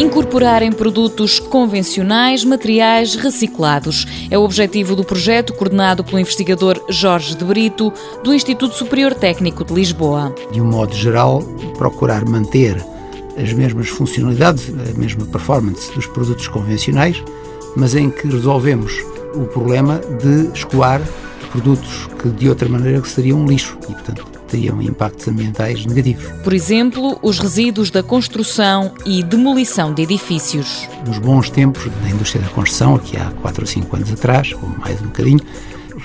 Incorporar em produtos convencionais materiais reciclados. É o objetivo do projeto coordenado pelo investigador Jorge de Brito, do Instituto Superior Técnico de Lisboa. De um modo geral, procurar manter as mesmas funcionalidades, a mesma performance dos produtos convencionais, mas em que resolvemos o problema de escoar produtos que de outra maneira seriam lixo e, portanto, teriam impactos ambientais negativos. Por exemplo, os resíduos da construção e demolição de edifícios. Nos bons tempos da indústria da construção, aqui há 4 ou 5 anos atrás, ou mais um bocadinho,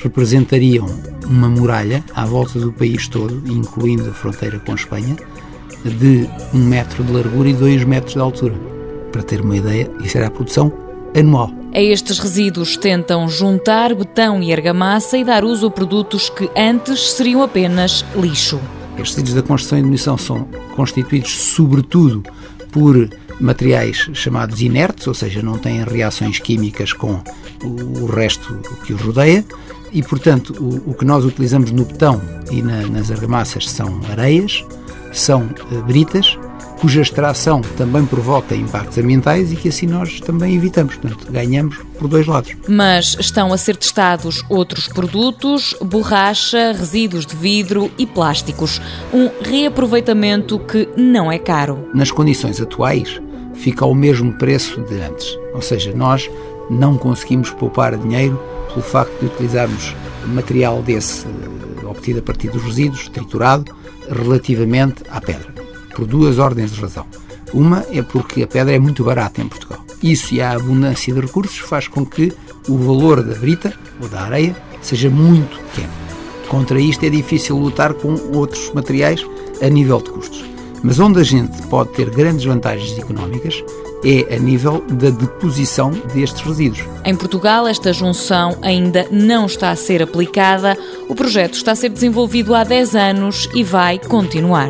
representariam uma muralha à volta do país todo, incluindo a fronteira com a Espanha, de um metro de largura e dois metros de altura. Para ter uma ideia, isso era a produção anual. A estes resíduos tentam juntar betão e argamassa e dar uso a produtos que antes seriam apenas lixo. Estes resíduos da construção e demolição são constituídos sobretudo por materiais chamados inertes, ou seja, não têm reações químicas com o resto que os rodeia, e portanto o, o que nós utilizamos no betão e na, nas argamassas são areias, são uh, britas, cuja extração também provoca impactos ambientais e que assim nós também evitamos. Portanto, ganhamos por dois lados. Mas estão a ser testados outros produtos, borracha, resíduos de vidro e plásticos. Um reaproveitamento que não é caro. Nas condições atuais, fica ao mesmo preço de antes. Ou seja, nós não conseguimos poupar dinheiro pelo facto de utilizarmos material desse eh, obtido a partir dos resíduos, triturado, relativamente à pedra, por duas ordens de razão. Uma é porque a pedra é muito barata em Portugal. Isso e a abundância de recursos faz com que o valor da brita ou da areia seja muito pequeno. Contra isto é difícil lutar com outros materiais a nível de custos. Mas onde a gente pode ter grandes vantagens económicas é a nível da deposição destes resíduos. Em Portugal, esta junção ainda não está a ser aplicada. O projeto está a ser desenvolvido há 10 anos e vai continuar.